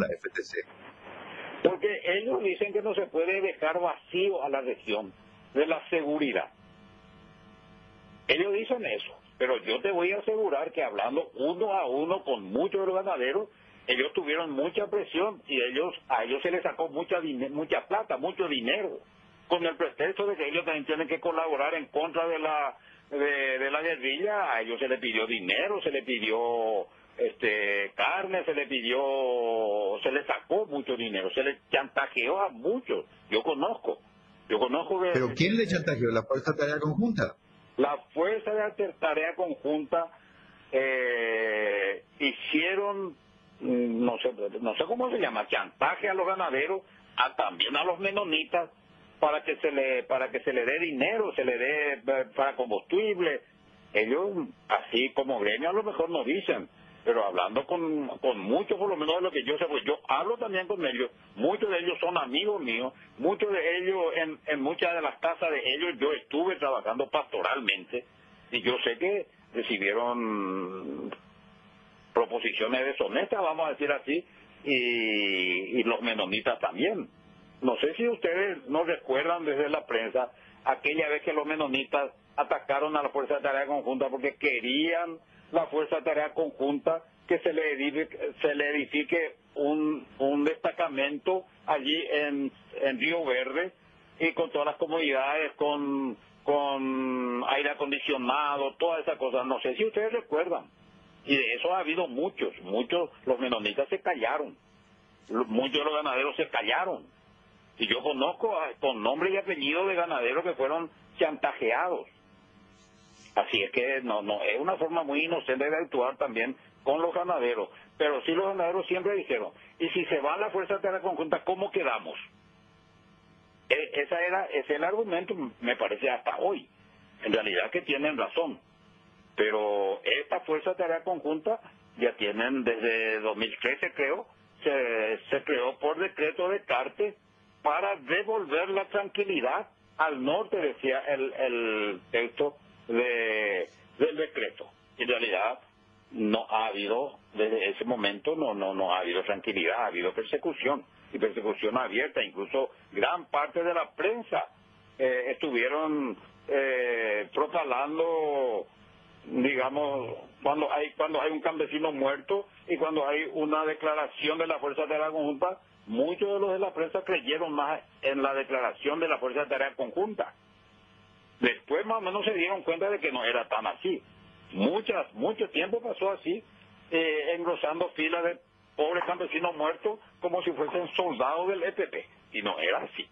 la FTC? Porque ellos dicen que no se puede dejar vacío a la región de la seguridad. Ellos dicen eso, pero yo te voy a asegurar que hablando uno a uno con muchos ganaderos, ellos tuvieron mucha presión y ellos a ellos se les sacó mucha mucha plata, mucho dinero, con el pretexto de que ellos también tienen que colaborar en contra de la de, la guerrilla, a ellos se les pidió dinero, se les pidió este carne, se les pidió, se les sacó mucho dinero, se les chantajeó a muchos. Yo conozco, yo conozco. ¿Pero quién le chantajeó? ¿La Fuerza de Tarea Conjunta? La Fuerza de Tarea Conjunta eh, hicieron Mm, no sé, no sé cómo se llama, chantaje a los ganaderos, a, también a los menonitas, para que se le para que se le dé dinero, se le dé eh, para combustible. Ellos, así como gremio, a lo mejor no dicen, pero hablando con, con muchos, por lo menos de lo que yo sé, pues yo hablo también con ellos, muchos de ellos son amigos míos, muchos de ellos, en, en muchas de las casas de ellos yo estuve trabajando pastoralmente, y yo sé que recibieron proposiciones deshonestas, vamos a decir así, y, los menonitas también. No sé si ustedes no recuerdan desde la prensa aquella vez que los menonitas atacaron a la Fuerza de Tarea Conjunta porque querían la Fuerza Tarea Conjunta que se le edifique, se le edifique un, un destacamento allí en, en Río Verde y con todas las comodidades, con, con aire acondicionado, todas esas cosas. No sé si ustedes recuerdan. Y de eso ha habido muchos, muchos, los menonitas se callaron, muchos de los ganaderos se callaron. Y yo conozco con nombre y apellido de ganaderos que fueron chantajeados. Así es que no, no, es una forma muy inocente de actuar también con los ganaderos. Pero sí los ganaderos siempre dijeron, y si se va la Fuerza la Conjunta, ¿cómo quedamos? E, esa era, ese es el argumento, me parece, hasta hoy. En realidad que tienen razón. Pero esta Fuerza Tarea Conjunta ya tienen desde 2013 creo, se, se creó por decreto de Carte para devolver la tranquilidad al norte, decía el, el texto de, del decreto. En realidad no ha habido, desde ese momento no, no, no ha habido tranquilidad, ha habido persecución y persecución abierta, incluso gran parte de la prensa eh, estuvieron eh, propalando digamos, cuando hay cuando hay un campesino muerto y cuando hay una declaración de la Fuerza de Tarea Conjunta, muchos de los de la prensa creyeron más en la declaración de la Fuerza de Tarea Conjunta. Después más o menos se dieron cuenta de que no era tan así. Muchas, mucho tiempo pasó así, eh, engrosando filas de pobres campesinos muertos como si fuesen soldados del EPP. Y no era así.